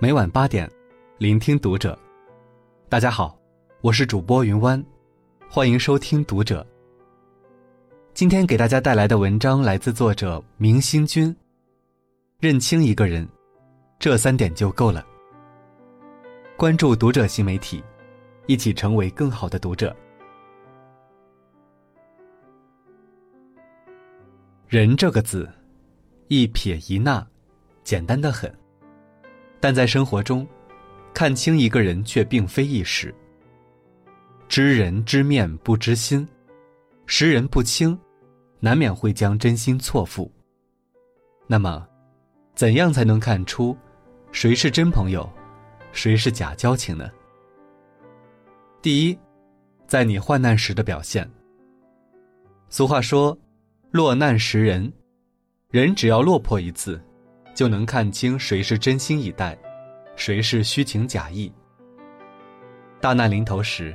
每晚八点，聆听读者。大家好，我是主播云湾，欢迎收听读者。今天给大家带来的文章来自作者明星君。认清一个人，这三点就够了。关注读者新媒体，一起成为更好的读者。人这个字，一撇一捺，简单的很。但在生活中，看清一个人却并非易事。知人知面不知心，识人不清，难免会将真心错付。那么，怎样才能看出谁是真朋友，谁是假交情呢？第一，在你患难时的表现。俗话说：“落难识人，人只要落魄一次。”就能看清谁是真心以待，谁是虚情假意。大难临头时，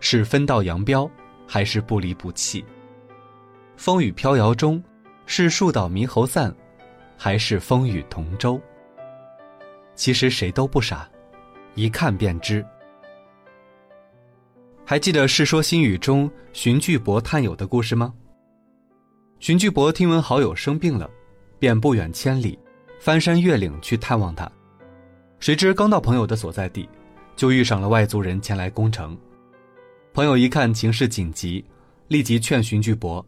是分道扬镳，还是不离不弃？风雨飘摇中，是树倒猕猴散，还是风雨同舟？其实谁都不傻，一看便知。还记得《世说新语》中荀巨伯探友的故事吗？荀巨伯听闻好友生病了，便不远千里。翻山越岭去探望他，谁知刚到朋友的所在地，就遇上了外族人前来攻城。朋友一看情势紧急，立即劝荀巨伯：“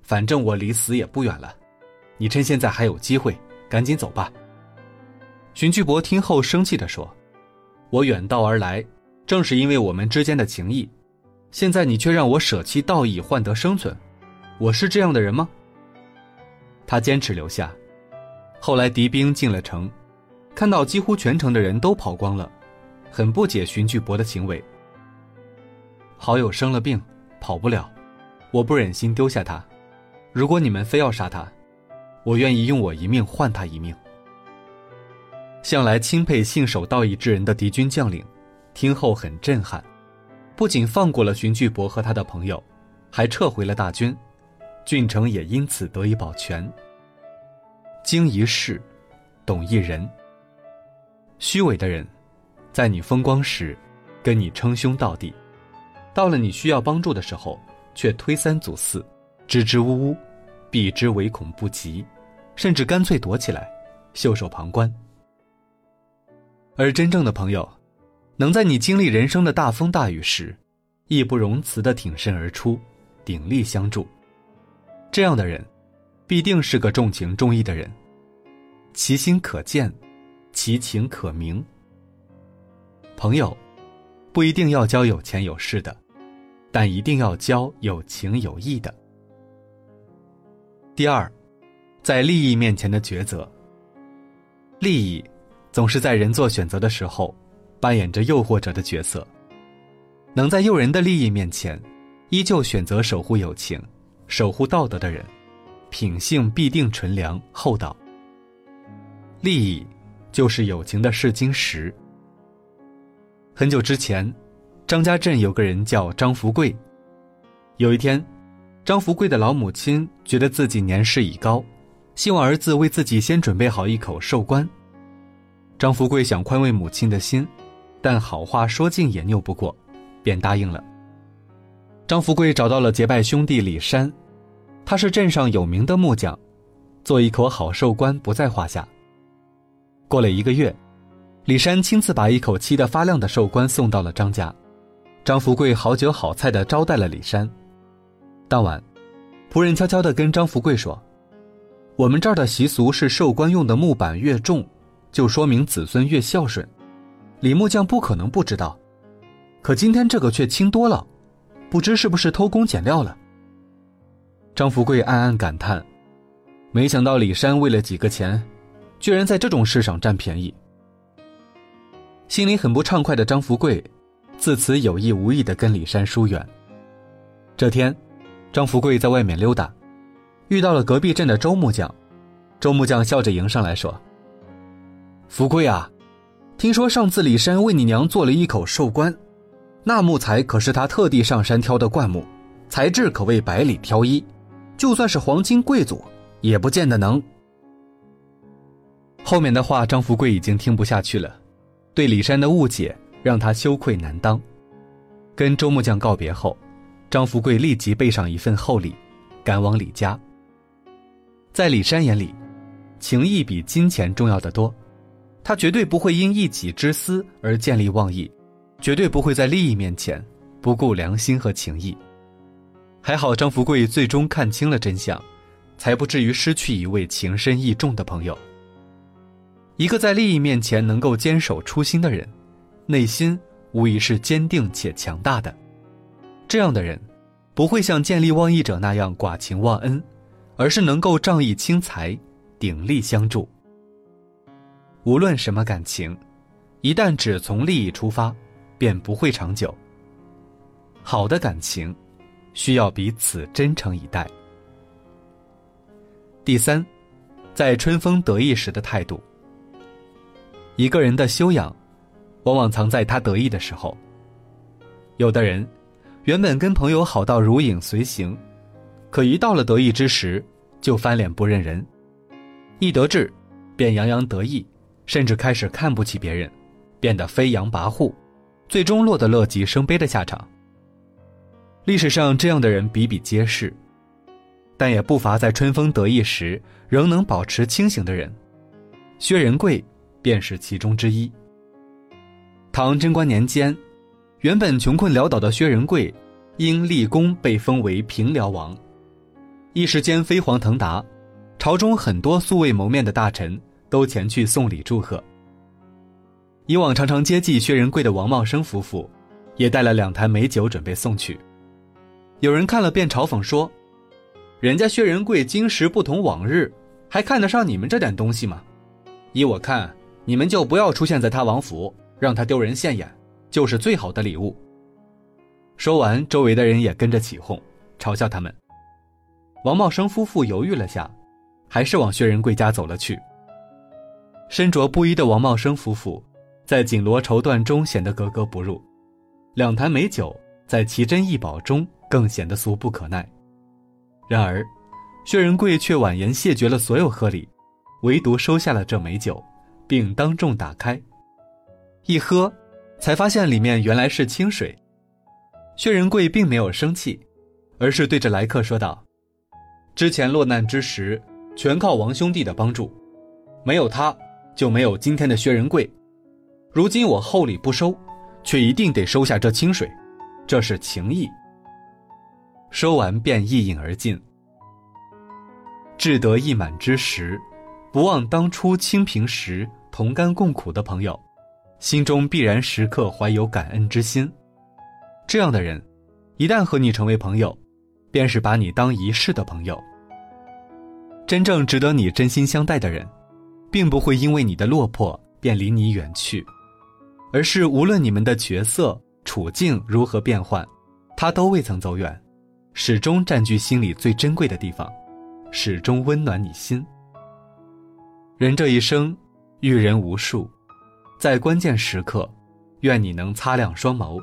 反正我离死也不远了，你趁现在还有机会，赶紧走吧。”荀巨伯听后生气地说：“我远道而来，正是因为我们之间的情谊，现在你却让我舍弃道义换得生存，我是这样的人吗？”他坚持留下。后来敌兵进了城，看到几乎全城的人都跑光了，很不解荀巨伯的行为。好友生了病，跑不了，我不忍心丢下他。如果你们非要杀他，我愿意用我一命换他一命。向来钦佩信守道义之人的敌军将领，听后很震撼，不仅放过了荀巨伯和他的朋友，还撤回了大军，郡城也因此得以保全。经一事，懂一人。虚伪的人，在你风光时，跟你称兄道弟；到了你需要帮助的时候，却推三阻四，支支吾吾，避之唯恐不及，甚至干脆躲起来，袖手旁观。而真正的朋友，能在你经历人生的大风大雨时，义不容辞的挺身而出，鼎力相助。这样的人。必定是个重情重义的人，其心可见，其情可明。朋友，不一定要交有钱有势的，但一定要交有情有义的。第二，在利益面前的抉择。利益，总是在人做选择的时候，扮演着诱惑者的角色。能在诱人的利益面前，依旧选择守护友情、守护道德的人。品性必定纯良厚道。利益，就是友情的试金石。很久之前，张家镇有个人叫张福贵。有一天，张福贵的老母亲觉得自己年事已高，希望儿子为自己先准备好一口寿棺。张福贵想宽慰母亲的心，但好话说尽也拗不过，便答应了。张福贵找到了结拜兄弟李山。他是镇上有名的木匠，做一口好寿棺不在话下。过了一个月，李山亲自把一口漆得发亮的寿棺送到了张家。张福贵好酒好菜的招待了李山。当晚，仆人悄悄地跟张福贵说：“我们这儿的习俗是寿棺用的木板越重，就说明子孙越孝顺。李木匠不可能不知道，可今天这个却轻多了，不知是不是偷工减料了。”张福贵暗暗感叹：“没想到李山为了几个钱，居然在这种事上占便宜。”心里很不畅快的张福贵，自此有意无意的跟李山疏远。这天，张福贵在外面溜达，遇到了隔壁镇的周木匠。周木匠笑着迎上来说：“福贵啊，听说上次李山为你娘做了一口寿棺，那木材可是他特地上山挑的灌木，材质可谓百里挑一。”就算是皇亲贵族，也不见得能。后面的话，张富贵已经听不下去了，对李山的误解让他羞愧难当。跟周木匠告别后，张富贵立即备上一份厚礼，赶往李家。在李山眼里，情义比金钱重要的多，他绝对不会因一己之私而见利忘义，绝对不会在利益面前不顾良心和情义。还好张富贵最终看清了真相，才不至于失去一位情深意重的朋友。一个在利益面前能够坚守初心的人，内心无疑是坚定且强大的。这样的人，不会像见利忘义者那样寡情忘恩，而是能够仗义轻财，鼎力相助。无论什么感情，一旦只从利益出发，便不会长久。好的感情，需要彼此真诚以待。第三，在春风得意时的态度。一个人的修养，往往藏在他得意的时候。有的人，原本跟朋友好到如影随形，可一到了得意之时，就翻脸不认人，一得志，便洋洋得意，甚至开始看不起别人，变得飞扬跋扈，最终落得乐极生悲的下场。历史上这样的人比比皆是，但也不乏在春风得意时仍能保持清醒的人。薛仁贵。便是其中之一。唐贞观年间，原本穷困潦倒的薛仁贵，因立功被封为平辽王，一时间飞黄腾达，朝中很多素未谋面的大臣都前去送礼祝贺。以往常常接济薛仁贵的王茂生夫妇，也带了两坛美酒准备送去。有人看了便嘲讽说：“人家薛仁贵今时不同往日，还看得上你们这点东西吗？依我看。”你们就不要出现在他王府，让他丢人现眼，就是最好的礼物。说完，周围的人也跟着起哄，嘲笑他们。王茂生夫妇犹豫了下，还是往薛仁贵家走了去。身着布衣的王茂生夫妇，在锦罗绸缎中显得格格不入，两坛美酒在奇珍异宝中更显得俗不可耐。然而，薛仁贵却婉言谢绝了所有贺礼，唯独收下了这美酒。并当众打开，一喝，才发现里面原来是清水。薛仁贵并没有生气，而是对着来客说道：“之前落难之时，全靠王兄弟的帮助，没有他，就没有今天的薛仁贵。如今我厚礼不收，却一定得收下这清水，这是情谊。”说完便一饮而尽。志得意满之时，不忘当初清贫时。同甘共苦的朋友，心中必然时刻怀有感恩之心。这样的人，一旦和你成为朋友，便是把你当一世的朋友。真正值得你真心相待的人，并不会因为你的落魄便离你远去，而是无论你们的角色处境如何变换，他都未曾走远，始终占据心里最珍贵的地方，始终温暖你心。人这一生。遇人无数，在关键时刻，愿你能擦亮双眸，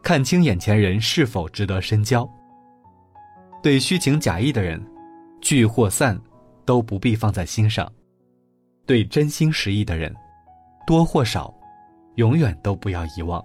看清眼前人是否值得深交。对虚情假意的人，聚或散，都不必放在心上；对真心实意的人，多或少，永远都不要遗忘。